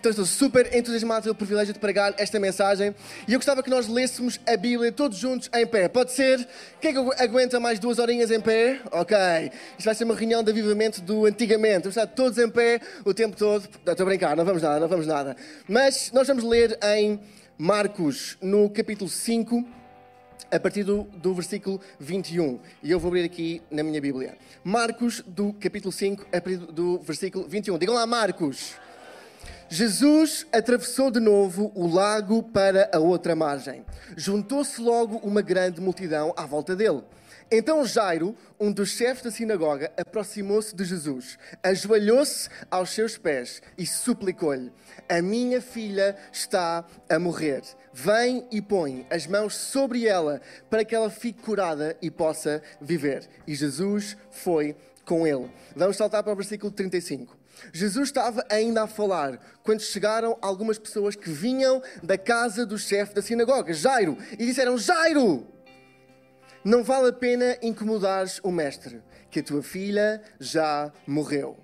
Então estou super entusiasmado pelo privilégio de pregar esta mensagem e eu gostava que nós lêssemos a Bíblia todos juntos em pé. Pode ser? Quem é que aguenta mais duas horinhas em pé? Ok. Isto vai ser uma reunião de avivamento do antigamente. Vamos estar todos em pé o tempo todo. Não, estou a brincar, não vamos nada, não vamos nada. Mas nós vamos ler em Marcos, no capítulo 5, a partir do, do, versículo 21. E eu vou abrir aqui na minha Bíblia. Marcos, do capítulo 5, a partir do versículo 21. Digam lá, Marcos. Jesus atravessou de novo o lago para a outra margem. Juntou-se logo uma grande multidão à volta dele. Então Jairo, um dos chefes da sinagoga, aproximou-se de Jesus, ajoelhou-se aos seus pés e suplicou-lhe: A minha filha está a morrer. Vem e põe as mãos sobre ela para que ela fique curada e possa viver. E Jesus foi com ele. Vamos saltar para o versículo 35. Jesus estava ainda a falar quando chegaram algumas pessoas que vinham da casa do chefe da sinagoga, Jairo, e disseram: Jairo, não vale a pena incomodares o mestre, que a tua filha já morreu.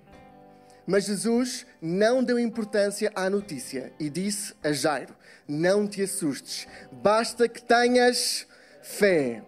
Mas Jesus não deu importância à notícia e disse a Jairo: Não te assustes, basta que tenhas fé.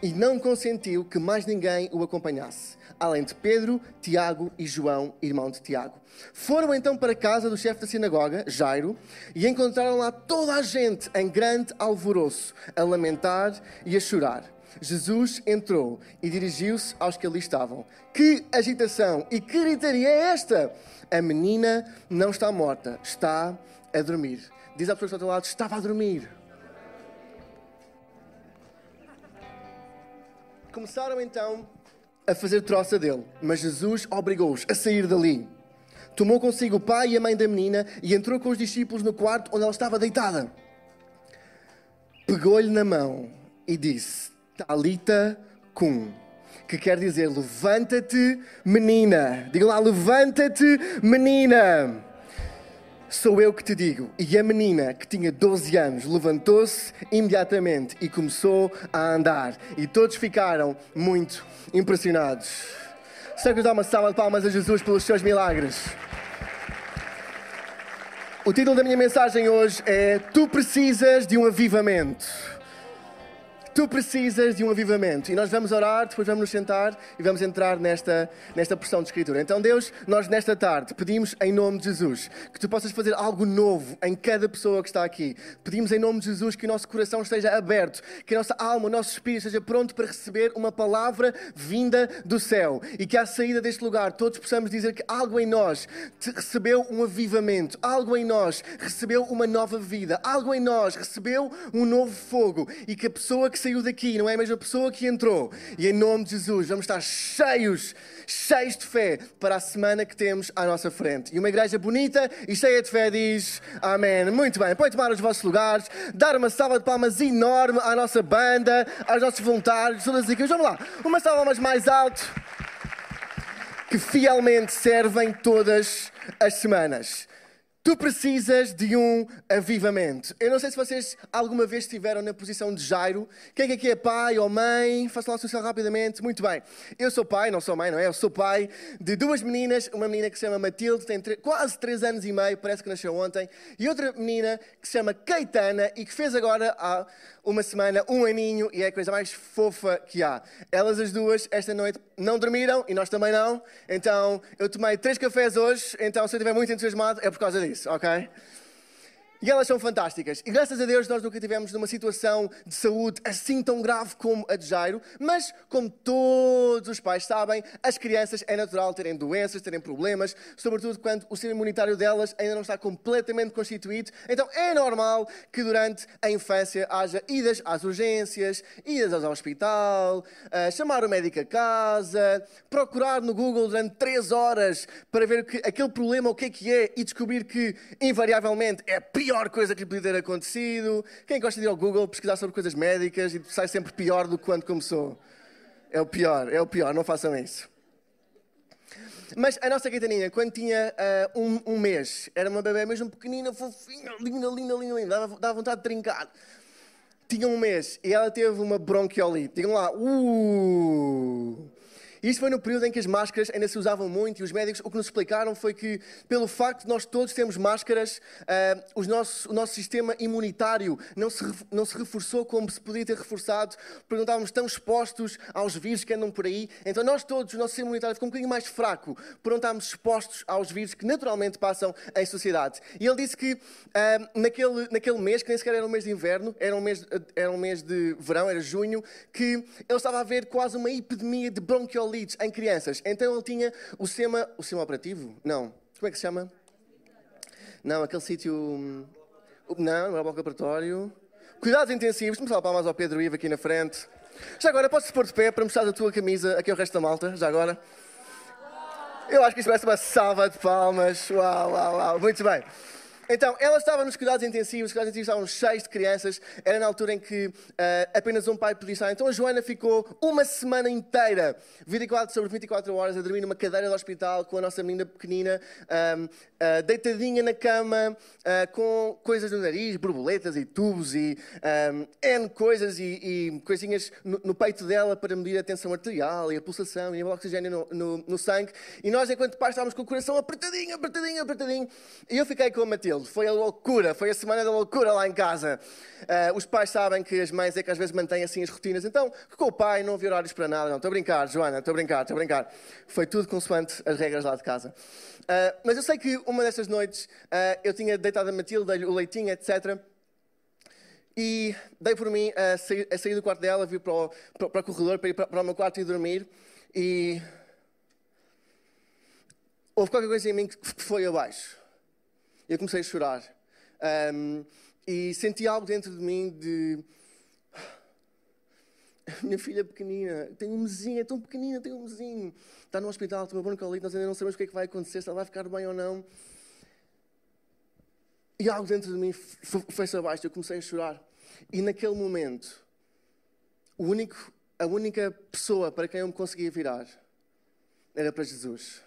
E não consentiu que mais ninguém o acompanhasse além de Pedro, Tiago e João, irmão de Tiago. Foram então para a casa do chefe da sinagoga, Jairo, e encontraram lá toda a gente em grande alvoroço, a lamentar e a chorar. Jesus entrou e dirigiu-se aos que ali estavam. Que agitação e que gritaria é esta? A menina não está morta, está a dormir. Diz à pessoa que está ao teu lado: estava a dormir. Começaram então a fazer troça dele, mas Jesus obrigou-os a sair dali. Tomou consigo o pai e a mãe da menina e entrou com os discípulos no quarto onde ela estava deitada. Pegou-lhe na mão e disse: Talita cum, que quer dizer levanta-te, menina. Diga lá, levanta-te, menina. Sou eu que te digo. E a menina, que tinha 12 anos, levantou-se imediatamente e começou a andar. E todos ficaram muito impressionados. Será que nos dá uma salva de palmas a Jesus pelos seus milagres? O título da minha mensagem hoje é Tu precisas de um avivamento. Tu precisas de um avivamento. E nós vamos orar, depois vamos nos sentar e vamos entrar nesta, nesta porção de Escritura. Então, Deus, nós nesta tarde pedimos em nome de Jesus que tu possas fazer algo novo em cada pessoa que está aqui. Pedimos em nome de Jesus que o nosso coração esteja aberto, que a nossa alma, o nosso espírito esteja pronto para receber uma palavra vinda do céu. E que à saída deste lugar todos possamos dizer que algo em nós recebeu um avivamento, algo em nós recebeu uma nova vida, algo em nós recebeu um novo fogo. E que a pessoa que se saiu daqui, não é a mesma pessoa que entrou. E em nome de Jesus, vamos estar cheios, cheios de fé para a semana que temos à nossa frente. E uma igreja bonita e cheia de fé diz Amém. Muito bem, podem tomar os vossos lugares, dar uma salva de palmas enorme à nossa banda, aos nossos voluntários, todas as. Vamos lá, uma salva palmas mais alto que fielmente servem todas as semanas. Tu precisas de um avivamento. Eu não sei se vocês alguma vez estiveram na posição de Jairo. Quem é que é pai ou mãe? Faça lá o social rapidamente. Muito bem. Eu sou pai, não sou mãe, não é? Eu sou pai de duas meninas. Uma menina que se chama Matilde, tem quase três anos e meio, parece que nasceu ontem. E outra menina que se chama Keitana e que fez agora há uma semana um aninho e é a coisa mais fofa que há. Elas as duas, esta noite, não dormiram e nós também não. Então, eu tomei três cafés hoje. Então, se eu estiver muito entusiasmado, é por causa disso isso, ok? E elas são fantásticas. E graças a Deus nós nunca tivemos numa situação de saúde assim tão grave como a de Jairo. Mas, como todos os pais sabem, as crianças é natural terem doenças, terem problemas, sobretudo quando o sistema imunitário delas ainda não está completamente constituído. Então é normal que durante a infância haja idas às urgências, idas ao hospital, uh, chamar o médico a casa, procurar no Google durante três horas para ver que, aquele problema o que é que é e descobrir que invariavelmente é pior coisa que lhe podia ter acontecido. Quem gosta de ir ao Google pesquisar sobre coisas médicas e sai sempre pior do que quando começou? É o pior, é o pior, não façam isso. Mas a nossa Caetaninha, quando tinha uh, um, um, mês, era uma bebê mesmo pequenina, fofinha, linda, linda, linda, linda, dava, dava vontade de trincar. Tinha um mês e ela teve uma bronquiolite. Digam lá, uh! Isto foi no período em que as máscaras ainda se usavam muito e os médicos o que nos explicaram foi que, pelo facto de nós todos termos máscaras, uh, nosso, o nosso sistema imunitário não se, não se reforçou como se podia ter reforçado, porque não estávamos tão expostos aos vírus que andam por aí. Então, nós todos, o nosso sistema imunitário ficou um bocadinho mais fraco por não estarmos expostos aos vírus que naturalmente passam em sociedade. E ele disse que uh, naquele, naquele mês, que nem sequer era um mês de inverno, era um mês, era um mês de verão, era junho, que ele estava a ver quase uma epidemia de bronquiolite leads em crianças. Então ele tinha o sistema, o sistema operativo? Não. Como é que se chama? Não, aquele sítio. Hum, não, não era o bloco operatório. Cuidados intensivos. Dar palmas ao Pedro Ivo aqui na frente. Já agora, podes pôr de pé para mostrar a tua camisa aqui ao resto da malta? Já agora. Eu acho que isto ser uma salva de palmas. Uau, uau, uau. Muito bem. Então, ela estava nos cuidados intensivos, os cuidados intensivos estavam cheios de crianças, era na altura em que uh, apenas um pai podia estar. Então a Joana ficou uma semana inteira, 24 sobre 24 horas, a dormir numa cadeira do hospital com a nossa menina pequenina, um, uh, eh, deitadinha na cama, uh, com coisas no nariz, borboletas e tubos e um, N coisas e, e coisinhas no, no, peito dela para medir a tensão arterial e a pulsação e o oxigênio no, no, no sangue. E nós, enquanto pais, estávamos com o coração apertadinho, apertadinho, apertadinho. E eu fiquei com a Matilde foi a loucura, foi a semana da loucura lá em casa. Uh, os pais sabem que as mães é que às vezes mantêm assim as rotinas, então com o pai não havia horários para nada. Não, estou a brincar, Joana, estou a brincar, estou a brincar. Foi tudo consoante as regras lá de casa. Uh, mas eu sei que uma dessas noites uh, eu tinha deitado a Matilde, dei-lhe o leitinho, etc. E dei por mim a sair, a sair do quarto dela, vir para o, para, para o corredor, para ir para, para o meu quarto e dormir. E houve qualquer coisa em mim que foi abaixo eu comecei a chorar. Um, e senti algo dentro de mim de. Minha filha pequenina, tem um mesinho, é tão pequenina, tem um mesinho. Está no hospital, tem uma broncolite, nós ainda não sabemos o que é que vai acontecer, se ela vai ficar bem ou não. E algo dentro de mim foi-se abaixo, eu comecei a chorar. E naquele momento, único, a única pessoa para quem eu me conseguia virar era para Jesus.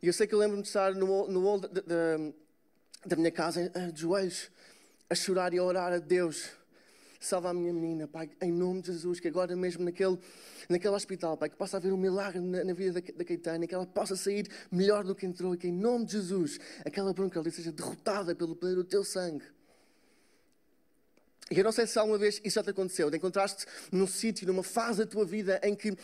E eu sei que eu lembro-me de estar no, no da, da, minha casa, de joelhos, a chorar e a orar a Deus. Salva a minha menina, Pai, em nome de Jesus, que agora mesmo naquele, naquele hospital, Pai, que possa haver um milagre na, na vida da, da Caetana, que ela possa sair melhor do que entrou e que em nome de Jesus aquela bronca ali seja derrotada pelo poder do teu sangue. E eu não sei se alguma vez isso já te aconteceu, de encontraste num sítio, numa fase da tua vida em que uh,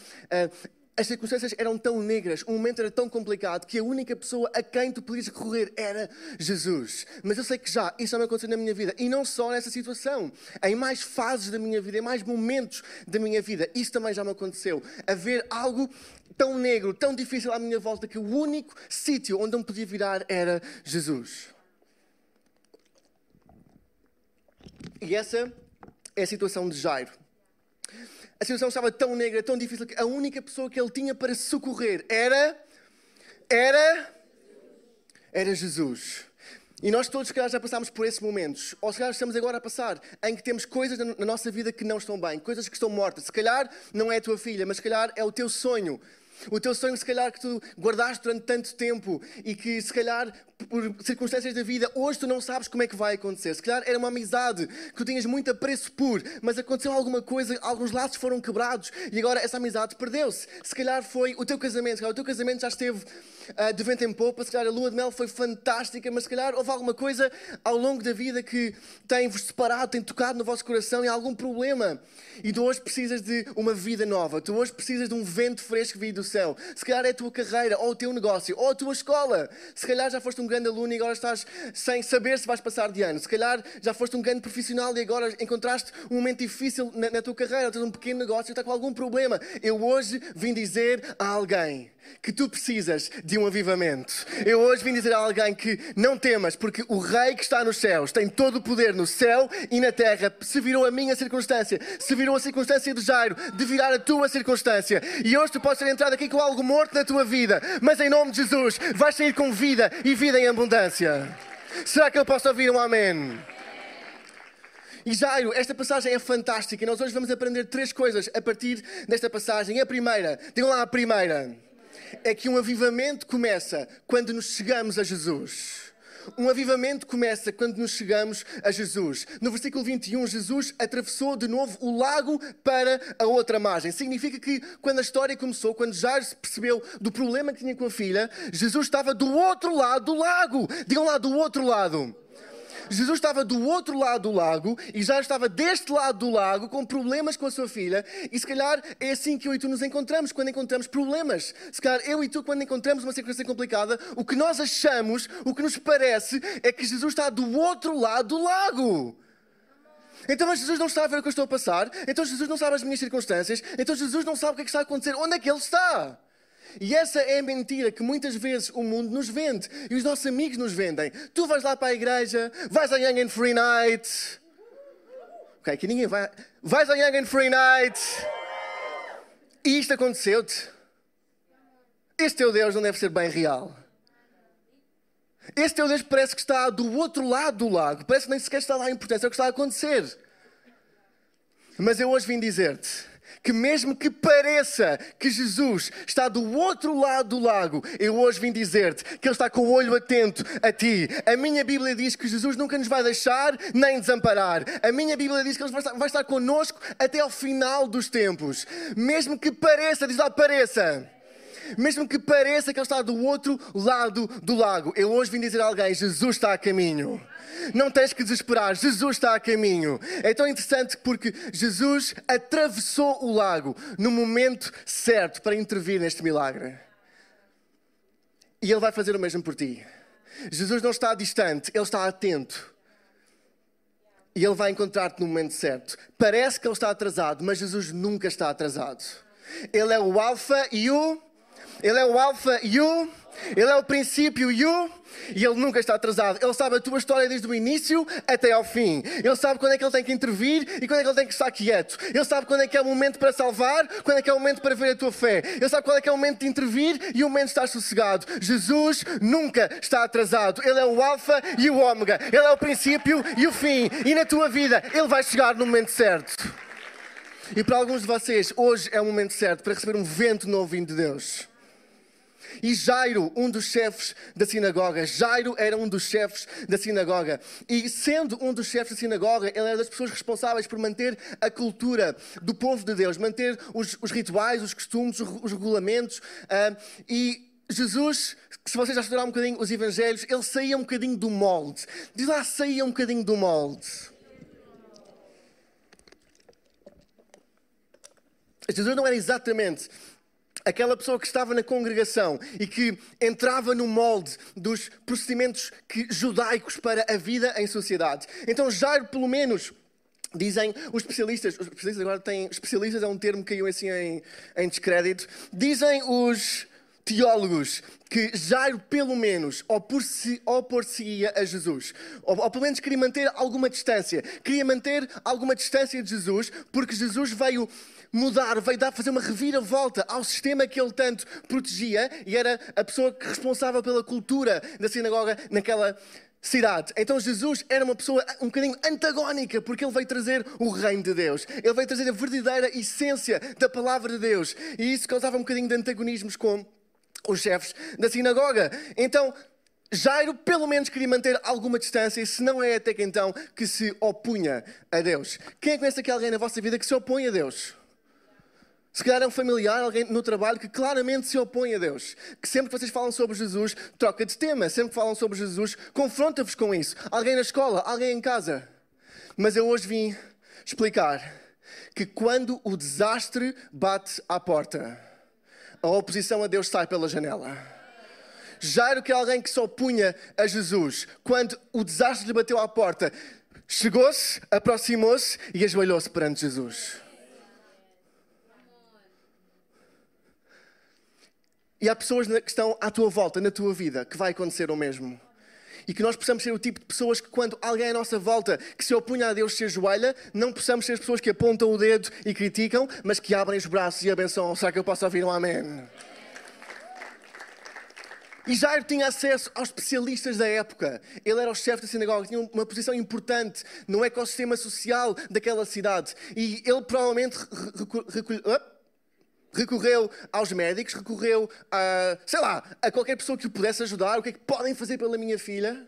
as circunstâncias eram tão negras, o momento era tão complicado que a única pessoa a quem tu podias recorrer era Jesus. Mas eu sei que já isso me aconteceu na minha vida e não só nessa situação, em mais fases da minha vida, em mais momentos da minha vida, isso também já me aconteceu. Haver algo tão negro, tão difícil à minha volta que o único sítio onde eu me podia virar era Jesus. E essa é a situação de Jairo a situação estava tão negra, tão difícil, que a única pessoa que ele tinha para socorrer era. Era. Era Jesus. E nós todos, se calhar, já passámos por esses momentos. Ou se calhar estamos agora a passar em que temos coisas na nossa vida que não estão bem, coisas que estão mortas. Se calhar não é a tua filha, mas se calhar é o teu sonho. O teu sonho, se calhar, que tu guardaste durante tanto tempo e que, se calhar, por circunstâncias da vida, hoje tu não sabes como é que vai acontecer. Se calhar era uma amizade que tu tinhas muito apreço por, mas aconteceu alguma coisa, alguns laços foram quebrados e agora essa amizade perdeu-se. Se calhar foi o teu casamento, se calhar o teu casamento já esteve uh, de vento em popa, se calhar a lua de mel foi fantástica, mas se calhar houve alguma coisa ao longo da vida que tem-vos separado, tem tocado no vosso coração e algum problema. E tu hoje precisas de uma vida nova, tu hoje precisas de um vento fresco vindo do céu. Se calhar é a tua carreira, ou o teu negócio, ou a tua escola. Se calhar já foste um grande aluno e agora estás sem saber se vais passar de ano. Se calhar já foste um grande profissional e agora encontraste um momento difícil na, na tua carreira, ou tens um pequeno negócio e está com algum problema. Eu hoje vim dizer a alguém que tu precisas de um avivamento. Eu hoje vim dizer a alguém que não temas, porque o Rei que está nos céus tem todo o poder no céu e na terra. Se virou a minha circunstância, se virou a circunstância de Jairo, de virar a tua circunstância. E hoje tu podes ter entrado aqui com algo morto na tua vida, mas em nome de Jesus vais sair com vida e vida em abundância. Será que eu posso ouvir um amém? E Jairo, esta passagem é fantástica e nós hoje vamos aprender três coisas a partir desta passagem. A primeira, digam lá a primeira é que um avivamento começa quando nos chegamos a Jesus. Um avivamento começa quando nos chegamos a Jesus. No versículo 21, Jesus atravessou de novo o lago para a outra margem. Significa que quando a história começou, quando Jairo percebeu do problema que tinha com a filha, Jesus estava do outro lado do lago. Digam lá, do outro lado. Jesus estava do outro lado do lago e já estava deste lado do lago com problemas com a sua filha. E se calhar é assim que eu e tu nos encontramos quando encontramos problemas. Se calhar eu e tu, quando encontramos uma circunstância complicada, o que nós achamos, o que nos parece, é que Jesus está do outro lado do lago. Então, mas Jesus não está a ver o que eu estou a passar. Então, Jesus não sabe as minhas circunstâncias. Então, Jesus não sabe o que, é que está a acontecer. Onde é que Ele está? E essa é a mentira que muitas vezes o mundo nos vende e os nossos amigos nos vendem. Tu vais lá para a igreja, vais a Young and Free Night. Ok, que ninguém vai. Vais a Young and Free Night. E isto aconteceu-te. Este teu Deus não deve ser bem real. Este teu Deus parece que está do outro lado do lago. Parece que nem sequer está lá a importância, é o que está a acontecer. Mas eu hoje vim dizer-te que mesmo que pareça que Jesus está do outro lado do lago, eu hoje vim dizer-te que Ele está com o olho atento a ti. A minha Bíblia diz que Jesus nunca nos vai deixar nem desamparar. A minha Bíblia diz que Ele vai estar, vai estar connosco até ao final dos tempos. Mesmo que pareça, diz lá, pareça mesmo que pareça que ele está do outro lado do lago. Eu hoje vim dizer a alguém: Jesus está a caminho. Não tens que desesperar, Jesus está a caminho. É tão interessante porque Jesus atravessou o lago no momento certo para intervir neste milagre. E Ele vai fazer o mesmo por ti. Jesus não está distante, Ele está atento. E Ele vai encontrar-te no momento certo. Parece que Ele está atrasado, mas Jesus nunca está atrasado. Ele é o Alfa e o. Ele é o Alfa e o. Ele é o princípio e o. E ele nunca está atrasado. Ele sabe a tua história desde o início até ao fim. Ele sabe quando é que ele tem que intervir e quando é que ele tem que estar quieto. Ele sabe quando é que é o momento para salvar, quando é que é o momento para ver a tua fé. Ele sabe quando é que é o momento de intervir e o momento de estar sossegado. Jesus nunca está atrasado. Ele é o Alfa e o Ômega. Ele é o princípio e o fim. E na tua vida, ele vai chegar no momento certo. E para alguns de vocês, hoje é o momento certo para receber um vento novo vindo de Deus. E Jairo, um dos chefes da sinagoga, Jairo era um dos chefes da sinagoga. E sendo um dos chefes da sinagoga, ele era das pessoas responsáveis por manter a cultura do povo de Deus, manter os, os rituais, os costumes, os, os regulamentos. Uh, e Jesus, se vocês já estudaram um bocadinho os evangelhos, ele saía um bocadinho do molde. Diz lá, saía um bocadinho do molde. Jesus não era exatamente aquela pessoa que estava na congregação e que entrava no molde dos procedimentos que, judaicos para a vida em sociedade. Então, Jairo, pelo menos, Dizem os especialistas, os especialistas agora têm, especialistas é um termo que caiu assim em, em descrédito. Dizem os teólogos que Jairo, pelo menos, opor-se-ia a Jesus. Ou, ou, pelo menos queria manter alguma distância. Queria manter alguma distância de Jesus, porque Jesus veio mudar, veio dar, fazer uma reviravolta ao sistema que ele tanto protegia e era a pessoa responsável pela cultura da sinagoga naquela cidade. Então Jesus era uma pessoa um bocadinho antagónica, porque ele veio trazer o reino de Deus. Ele veio trazer a verdadeira essência da palavra de Deus. E isso causava um bocadinho de antagonismos com os chefes da sinagoga. Então, Jairo pelo menos queria manter alguma distância, se não é até que então que se opunha a Deus. Quem é conhece aqui alguém na vossa vida que se opõe a Deus? Se calhar é um familiar, alguém no trabalho que claramente se opõe a Deus. Que sempre que vocês falam sobre Jesus, troca de tema. Sempre que falam sobre Jesus, confronta-vos com isso. Alguém na escola, alguém em casa. Mas eu hoje vim explicar que quando o desastre bate à porta, a oposição a Deus sai pela janela. Jairo, que é alguém que se opunha a Jesus, quando o desastre lhe bateu à porta, chegou-se, aproximou-se e ajoelhou-se perante Jesus. E há pessoas que estão à tua volta, na tua vida, que vai acontecer o mesmo. E que nós possamos ser o tipo de pessoas que, quando alguém à nossa volta que se opunha a Deus se ajoelha, não possamos ser as pessoas que apontam o dedo e criticam, mas que abrem os braços e abençoam. Será que eu posso ouvir um amém? E Jairo tinha acesso aos especialistas da época. Ele era o chefe da sinagoga, tinha uma posição importante no ecossistema social daquela cidade. E ele provavelmente recolheu recorreu aos médicos, recorreu a, sei lá, a qualquer pessoa que o pudesse ajudar, o que é que podem fazer pela minha filha?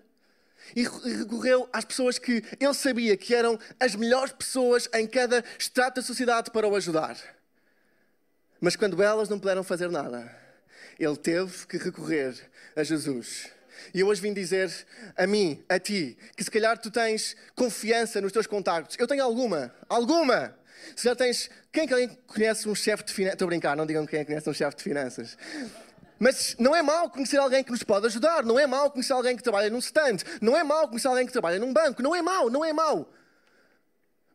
E recorreu às pessoas que ele sabia que eram as melhores pessoas em cada estrato da sociedade para o ajudar. Mas quando elas não puderam fazer nada, ele teve que recorrer a Jesus. E eu hoje vim dizer a mim, a ti, que se calhar tu tens confiança nos teus contactos. Eu tenho alguma, alguma. Se já tens. Quem conhece um chefe de finanças? Estou a brincar, não digam quem é conhece um chefe de finanças. Mas não é mau conhecer alguém que nos pode ajudar, não é mau conhecer alguém que trabalha num stand, não é mau conhecer alguém que trabalha num banco, não é mau, não é mau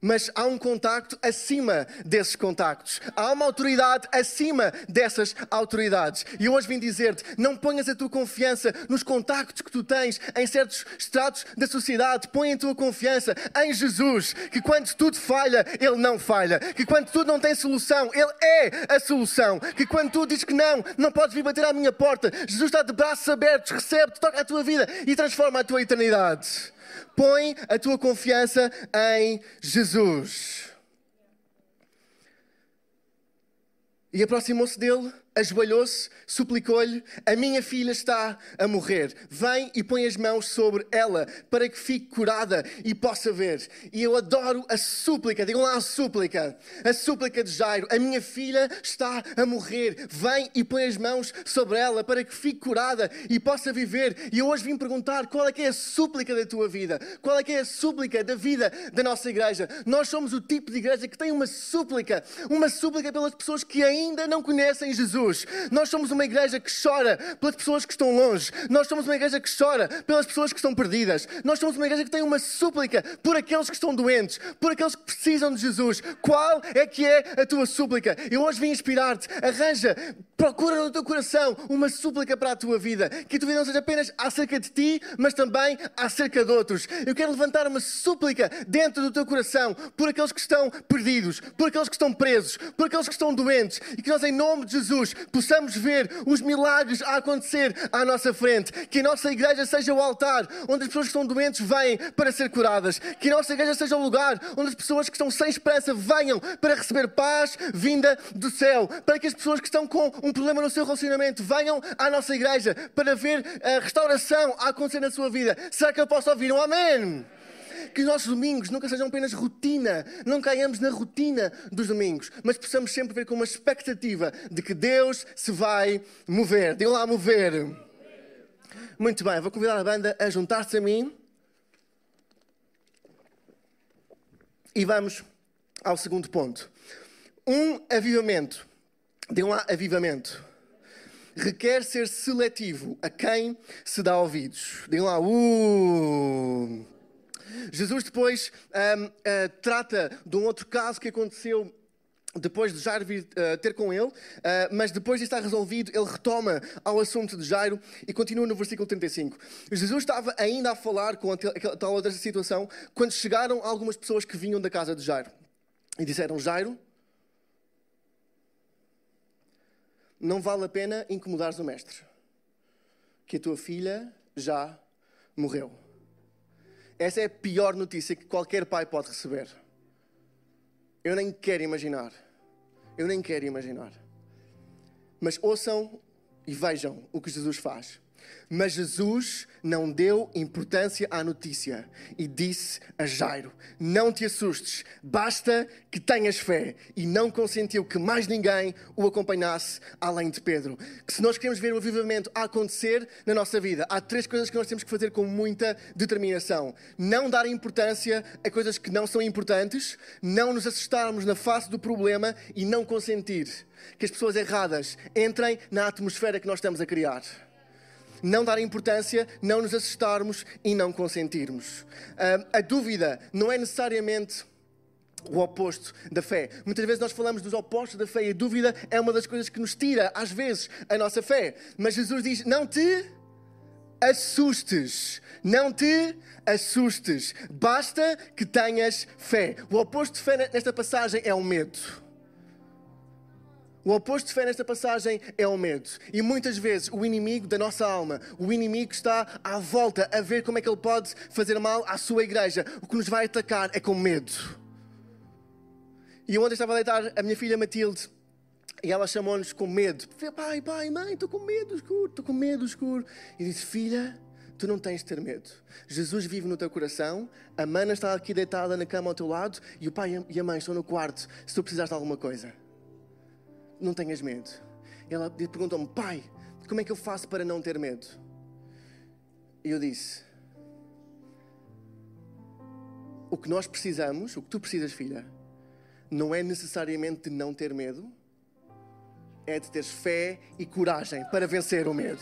mas há um contacto acima desses contactos. Há uma autoridade acima dessas autoridades. E hoje vim dizer-te: não ponhas a tua confiança nos contactos que tu tens em certos estratos da sociedade. Põe a tua confiança em Jesus, que quando tudo falha, Ele não falha. Que quando tudo não tem solução, Ele é a solução. Que quando tu dizes que não, não podes vir bater à minha porta, Jesus está de braços abertos, recebe-te, toca a tua vida e transforma a tua eternidade. Põe a tua confiança em Jesus. E aproximou-se dele ajoelhou-se, suplicou-lhe: A minha filha está a morrer. Vem e põe as mãos sobre ela para que fique curada e possa ver. E eu adoro a súplica, digam lá a súplica, a súplica de Jairo: A minha filha está a morrer. Vem e põe as mãos sobre ela para que fique curada e possa viver. E eu hoje vim perguntar: qual é que é a súplica da tua vida? Qual é que é a súplica da vida da nossa igreja? Nós somos o tipo de igreja que tem uma súplica, uma súplica pelas pessoas que ainda não conhecem Jesus. Jesus. Nós somos uma igreja que chora pelas pessoas que estão longe. Nós somos uma igreja que chora pelas pessoas que estão perdidas. Nós somos uma igreja que tem uma súplica por aqueles que estão doentes, por aqueles que precisam de Jesus. Qual é que é a tua súplica? Eu hoje vim inspirar-te. Arranja, procura no teu coração uma súplica para a tua vida. Que a tua vida não seja apenas acerca de ti, mas também acerca de outros. Eu quero levantar uma súplica dentro do teu coração por aqueles que estão perdidos, por aqueles que estão presos, por aqueles que estão doentes e que nós, em nome de Jesus, possamos ver os milagres a acontecer à nossa frente. Que a nossa igreja seja o altar onde as pessoas que estão doentes vêm para ser curadas. Que a nossa igreja seja o lugar onde as pessoas que estão sem esperança venham para receber paz vinda do céu. Para que as pessoas que estão com um problema no seu relacionamento venham à nossa igreja para ver a restauração a acontecer na sua vida. Será que eu posso ouvir um amém? Que os nossos domingos nunca sejam apenas rotina, não caiamos na rotina dos domingos, mas possamos sempre ver com uma expectativa de que Deus se vai mover. Digam lá, mover. Muito bem, vou convidar a banda a juntar-se a mim. E vamos ao segundo ponto. Um avivamento. Digam lá, avivamento. Requer ser seletivo a quem se dá ouvidos. Digam lá, uh. Jesus depois um, uh, ah, trata de um outro caso que aconteceu depois de Jairo vir uh, ter com ele, uh, mas depois de estar resolvido, ele retoma ao assunto de Jairo e continua no versículo 35. Jesus estava ainda a falar com a tal outra situação quando chegaram algumas pessoas que vinham da casa de Jairo e disseram: Jairo, não vale a pena incomodares o mestre, que a tua filha já morreu. Essa é a pior notícia que qualquer pai pode receber. Eu nem quero imaginar. Eu nem quero imaginar. Mas ouçam e vejam o que Jesus faz. Mas Jesus não deu importância à notícia e disse a Jairo: Não te assustes, basta que tenhas fé. E não consentiu que mais ninguém o acompanhasse além de Pedro. Que se nós queremos ver o avivamento a acontecer na nossa vida, há três coisas que nós temos que fazer com muita determinação: não dar importância a coisas que não são importantes, não nos assustarmos na face do problema e não consentir que as pessoas erradas entrem na atmosfera que nós estamos a criar não dar importância, não nos assustarmos e não consentirmos. A dúvida não é necessariamente o oposto da fé. Muitas vezes nós falamos dos opostos da fé e a dúvida é uma das coisas que nos tira, às vezes, a nossa fé. Mas Jesus diz: não te assustes. Não te assustes. Basta que tenhas fé. O oposto de fé nesta passagem é o medo. O oposto de fé nesta passagem é o medo. E muitas vezes o inimigo da nossa alma, o inimigo está à volta a ver como é que ele pode fazer mal à sua igreja. O que nos vai atacar é com medo. E ontem estava a deitar a minha filha Matilde E ela chamou-nos com medo. Pai, pai, mãe, estou com medo escuro, estou com medo escuro. E disse, filha, tu não tens de ter medo. Jesus vive no teu coração, a mana está aqui deitada na cama ao teu lado e o pai e a mãe estão no quarto se tu precisares de alguma coisa. Não tenhas medo. Ela perguntou-me, pai, como é que eu faço para não ter medo? E eu disse, o que nós precisamos, o que tu precisas, filha, não é necessariamente de não ter medo, é de teres fé e coragem para vencer o medo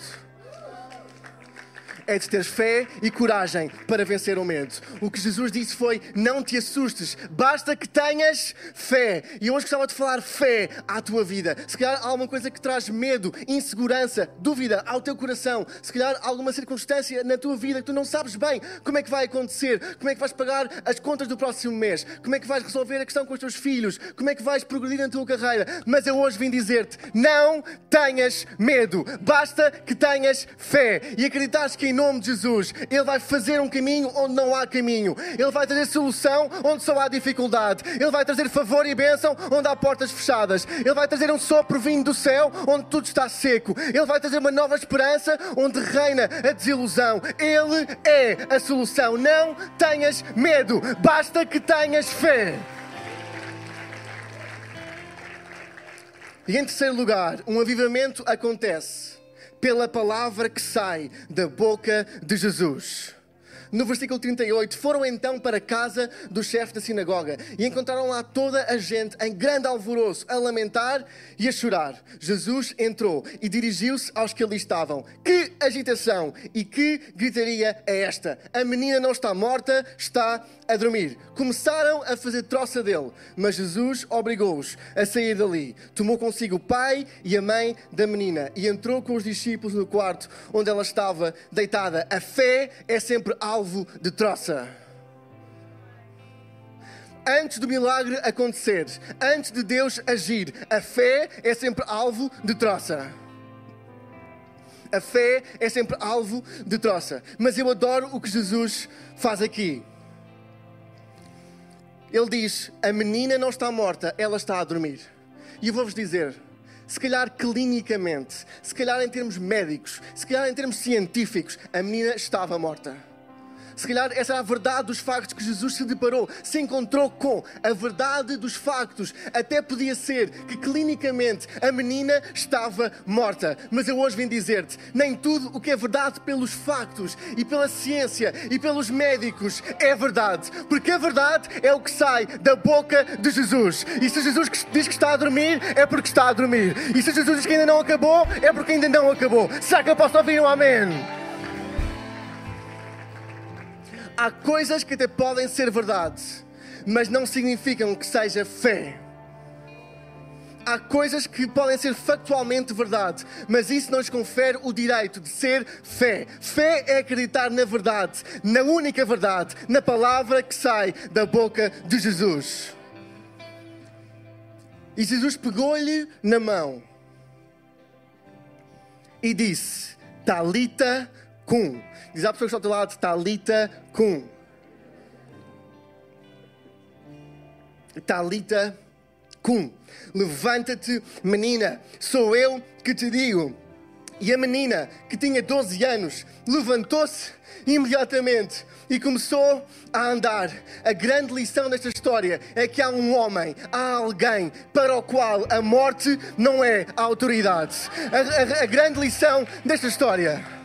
é de ter fé e coragem para vencer o medo. O que Jesus disse foi: não te assustes, basta que tenhas fé. E hoje gostava de falar fé à tua vida. Se calhar há alguma coisa que traz medo, insegurança, dúvida ao teu coração. Se calhar há alguma circunstância na tua vida que tu não sabes bem como é que vai acontecer, como é que vais pagar as contas do próximo mês, como é que vais resolver a questão com os teus filhos, como é que vais progredir na tua carreira. Mas eu hoje vim dizer-te: não tenhas medo, basta que tenhas fé e acreditares que em nome de Jesus, Ele vai fazer um caminho onde não há caminho. Ele vai trazer solução onde só há dificuldade. Ele vai trazer favor e bênção onde há portas fechadas. Ele vai trazer um sopro vindo do céu onde tudo está seco. Ele vai trazer uma nova esperança onde reina a desilusão. Ele é a solução. Não tenhas medo, basta que tenhas fé. E em terceiro lugar, um avivamento acontece pela palavra que sai da boca de Jesus. No versículo 38, foram então para a casa do chefe da sinagoga e encontraram lá toda a gente em grande alvoroço, a lamentar e a chorar. Jesus entrou e dirigiu-se aos que ali estavam. Que agitação e que gritaria é esta? A menina não está morta, está a dormir. Começaram a fazer troça dele, mas Jesus obrigou-os a sair dali. Tomou consigo o pai e a mãe da menina e entrou com os discípulos no quarto onde ela estava deitada. A fé é sempre alvo de troça antes do milagre acontecer, antes de Deus agir, a fé é sempre alvo de troça. A fé é sempre alvo de troça. Mas eu adoro o que Jesus faz aqui. Ele diz: A menina não está morta, ela está a dormir. E eu vou-vos dizer: se calhar clinicamente, se calhar em termos médicos, se calhar em termos científicos, a menina estava morta. Se calhar essa é a verdade dos factos que Jesus se deparou, se encontrou com a verdade dos factos. Até podia ser que clinicamente a menina estava morta. Mas eu hoje vim dizer-te: nem tudo o que é verdade pelos factos e pela ciência e pelos médicos é verdade. Porque a verdade é o que sai da boca de Jesus. E se Jesus diz que está a dormir, é porque está a dormir. E se Jesus diz que ainda não acabou, é porque ainda não acabou. Será que eu posso ouvir um amém? Há coisas que até podem ser verdade, mas não significam que seja fé. Há coisas que podem ser factualmente verdade, mas isso não nos confere o direito de ser fé. Fé é acreditar na verdade, na única verdade, na palavra que sai da boca de Jesus. E Jesus pegou-lhe na mão e disse: Talita cum Diz à pessoa que está ao teu lado, Talita cum. Talita cum. Levanta-te, menina, sou eu que te digo. E a menina, que tinha 12 anos, levantou-se imediatamente e começou a andar. A grande lição desta história é que há um homem, há alguém para o qual a morte não é a autoridade. A, a, a grande lição desta história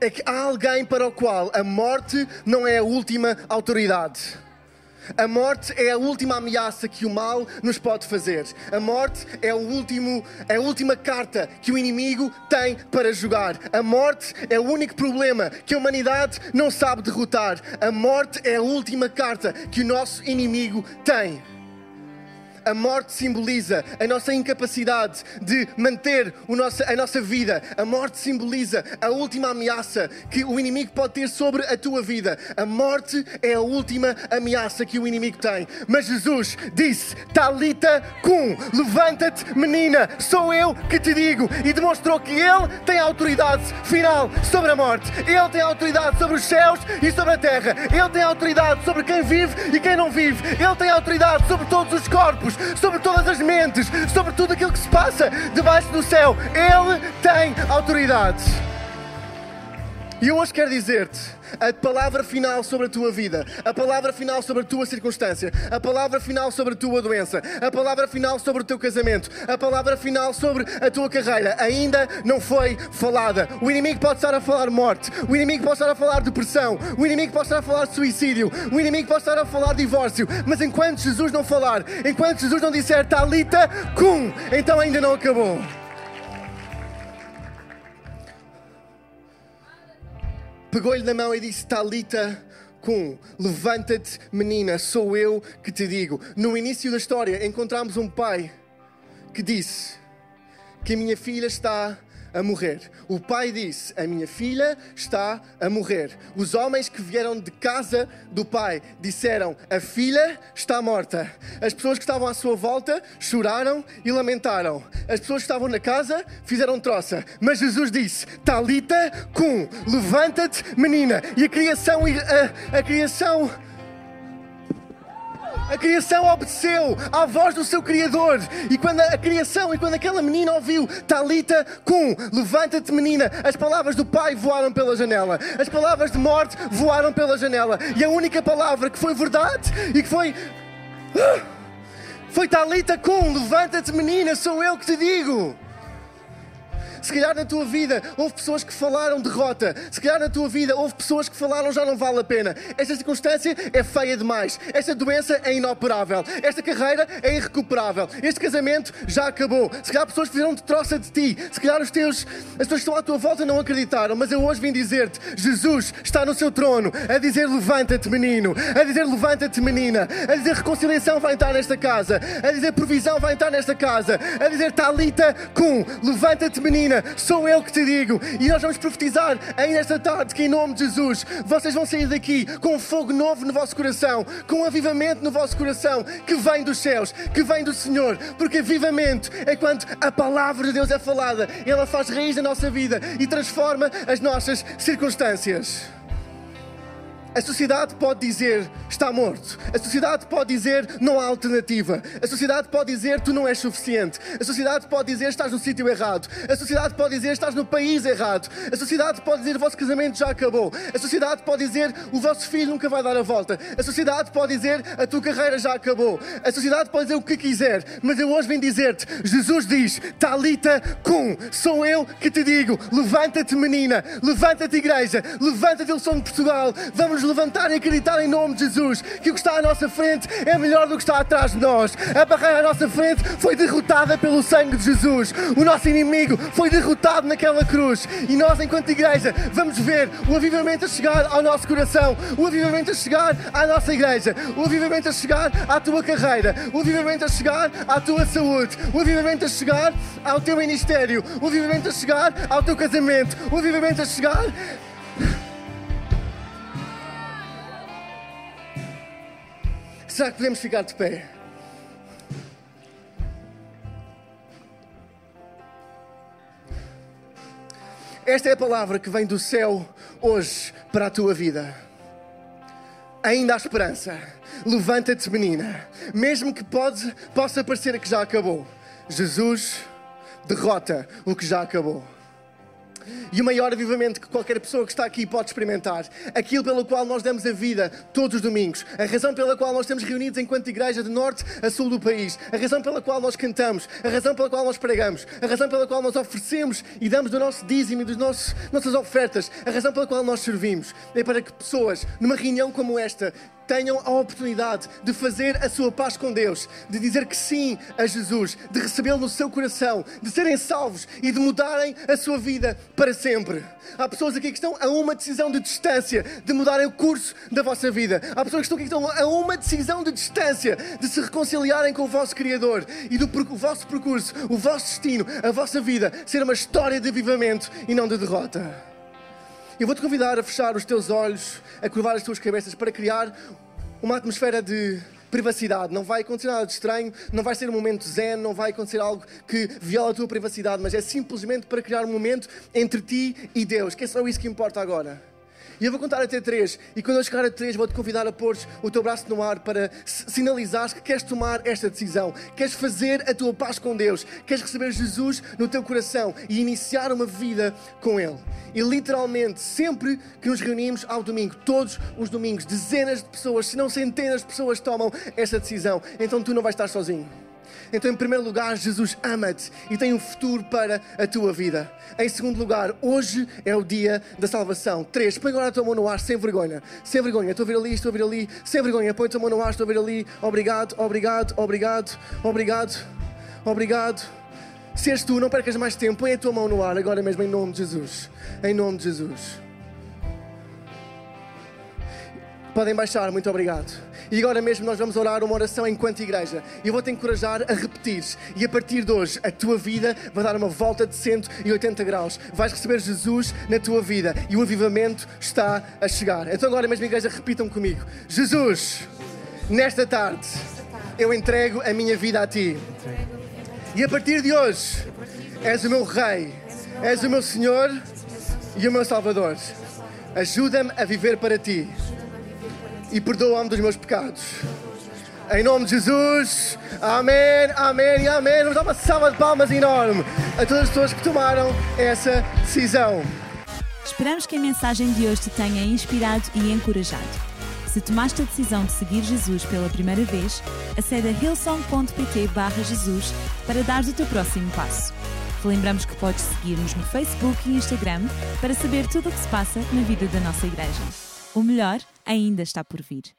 é que há alguém para o qual a morte não é a última autoridade. A morte é a última ameaça que o mal nos pode fazer. A morte é, o último, é a última carta que o inimigo tem para jogar. A morte é o único problema que a humanidade não sabe derrotar. A morte é a última carta que o nosso inimigo tem a morte simboliza a nossa incapacidade de manter nosso, a nossa vida. A morte simboliza a última ameaça que o inimigo pode ter sobre a tua vida. A morte é a última ameaça que o inimigo tem. Mas Jesus disse: Talita cum, levanta-te, menina, sou eu que te digo. E demonstrou que Ele tem autoridade final sobre a morte. Ele tem autoridade sobre os céus e sobre a terra. Ele tem autoridade sobre quem vive e quem não vive. Ele tem autoridade sobre todos os corpos. Sobre todas as mentes, sobre tudo aquilo que se passa debaixo do céu. Ele tem autoridade. E eu hoje quero dizer-te a palavra final sobre a tua vida, a palavra final sobre a tua circunstância, a palavra final sobre a tua doença, a palavra final sobre o teu casamento, a palavra final sobre a tua carreira ainda não foi falada. O inimigo pode estar a falar morte, o inimigo pode estar a falar depressão, o inimigo pode estar a falar suicídio, o inimigo pode estar a falar divórcio, mas enquanto Jesus não falar, enquanto Jesus não disser Talita cum, então ainda não acabou. Pegou-lhe na mão e disse: Talita, levanta-te, menina, sou eu que te digo. No início da história, encontramos um pai que disse que a minha filha está a morrer. O pai disse: A minha filha está a morrer. Os homens que vieram de casa do pai disseram: A filha está morta. As pessoas que estavam à sua volta choraram e lamentaram. As pessoas que estavam na casa fizeram troça. Mas Jesus disse: Talita cum, levanta-te, menina. E a criação, a, a criação a criação obedeceu à voz do seu Criador. E quando a criação e quando aquela menina ouviu Talita cum, levanta-te menina, as palavras do pai voaram pela janela. As palavras de morte voaram pela janela. E a única palavra que foi verdade e que foi foi Talita cum, levanta-te menina, sou eu que te digo. Se calhar na tua vida houve pessoas que falaram derrota. Se calhar na tua vida houve pessoas que falaram já não vale a pena. Esta circunstância é feia demais. Esta doença é inoperável. Esta carreira é irrecuperável. Este casamento já acabou. Se calhar pessoas fizeram de troça de ti. Se calhar os teus, as pessoas que estão à tua volta não acreditaram. Mas eu hoje vim dizer-te: Jesus está no seu trono a dizer levanta-te, menino. A dizer levanta-te, menina. A dizer reconciliação vai estar nesta casa. A dizer provisão vai estar nesta casa. A dizer talita cum, levanta-te, menina sou eu que te digo. E nós vamos profetizar ainda esta tarde que, em nome de Jesus, vocês vão sair daqui com fogo novo no vosso coração, com um avivamento no vosso coração que vem dos céus, que vem do Senhor. Porque avivamento é quando a palavra de Deus é falada, ela faz raiz na nossa vida e transforma as nossas circunstâncias. A sociedade pode dizer está morto. A sociedade pode dizer não há alternativa. A sociedade pode dizer tu não és suficiente. A sociedade pode dizer estás no sítio errado. A sociedade pode dizer estás no país errado. A sociedade pode dizer o vosso casamento já acabou. A sociedade pode dizer o vosso filho nunca vai dar a volta. A sociedade pode dizer a tua carreira já acabou. A sociedade pode dizer o que quiser. Mas eu hoje vim dizer-te: Jesus diz, Talita cum, sou eu que te digo, levanta-te menina, levanta-te igreja, levanta-te o som de Portugal. Vamos levantar e acreditar em nome de Jesus que o que está à nossa frente é melhor do que está atrás de nós. A barreira à nossa frente foi derrotada pelo sangue de Jesus. O nosso inimigo foi derrotado naquela cruz. E nós, enquanto igreja, vamos ver o avivamento a chegar ao nosso coração, o avivamento a chegar à nossa igreja, o avivamento a chegar à tua carreira, o avivamento a chegar à tua saúde, o avivamento a chegar ao teu ministério, o avivamento a chegar ao teu casamento, o avivamento a chegar Será que podemos ficar de pé? Esta é a palavra que vem do céu hoje para a tua vida. Ainda há esperança. Levanta-te, menina. Mesmo que pode, possa parecer que já acabou. Jesus derrota o que já acabou. E o maior avivamento que qualquer pessoa que está aqui pode experimentar, aquilo pelo qual nós damos a vida todos os domingos, a razão pela qual nós estamos reunidos enquanto igreja de norte a sul do país, a razão pela qual nós cantamos, a razão pela qual nós pregamos, a razão pela qual nós oferecemos e damos do nosso dízimo e das nossas ofertas, a razão pela qual nós servimos, é para que pessoas, numa reunião como esta, tenham a oportunidade de fazer a sua paz com Deus, de dizer que sim a Jesus, de recebê-lo no seu coração, de serem salvos e de mudarem a sua vida para sempre. Há pessoas aqui que estão a uma decisão de distância de mudarem o curso da vossa vida. Há pessoas que estão aqui que estão a uma decisão de distância de se reconciliarem com o vosso Criador e do o vosso percurso, o vosso destino, a vossa vida ser uma história de avivamento e não de derrota. Eu vou-te convidar a fechar os teus olhos, a curvar as tuas cabeças para criar uma atmosfera de privacidade. Não vai acontecer nada de estranho, não vai ser um momento zen, não vai acontecer algo que viola a tua privacidade, mas é simplesmente para criar um momento entre ti e Deus, que é só isso que importa agora. E eu vou contar até três. E quando eu chegar a três, vou-te convidar a pôr o teu braço no ar para sinalizar que queres tomar esta decisão. Queres fazer a tua paz com Deus. Queres receber Jesus no teu coração e iniciar uma vida com Ele. E literalmente, sempre que nos reunimos ao domingo, todos os domingos, dezenas de pessoas, se não centenas de pessoas tomam esta decisão. Então tu não vais estar sozinho. Então, em primeiro lugar, Jesus ama-te e tem um futuro para a tua vida. Em segundo lugar, hoje é o dia da salvação. Três, põe agora a tua mão no ar, sem vergonha. Sem vergonha. Estou a ver ali, estou a ver ali. Sem vergonha, põe a tua mão no ar, estou a ver ali. Obrigado, obrigado, obrigado, obrigado, obrigado. Se és tu, não percas mais tempo, põe a tua mão no ar agora mesmo, em nome de Jesus. Em nome de Jesus. Podem baixar, muito obrigado. E agora mesmo nós vamos orar uma oração enquanto igreja. E eu vou te encorajar a repetir. E a partir de hoje, a tua vida vai dar uma volta de 180 graus. Vais receber Jesus na tua vida. E o avivamento está a chegar. Então agora mesmo, igreja, repitam comigo. Jesus, nesta tarde, eu entrego a minha vida a ti. E a partir de hoje, és o meu Rei, és o meu Senhor e o meu Salvador. Ajuda-me a viver para ti e perdoa-me dos meus pecados. Em nome de Jesus, amém, amém e amém. Vamos dar uma salva de palmas enorme a todas as pessoas que tomaram essa decisão. Esperamos que a mensagem de hoje te tenha inspirado e encorajado. Se tomaste a decisão de seguir Jesus pela primeira vez, acede a hillsong.pt Jesus para dar o teu próximo passo. Lembramos que podes seguir-nos no Facebook e Instagram para saber tudo o que se passa na vida da nossa igreja. O melhor ainda está por vir.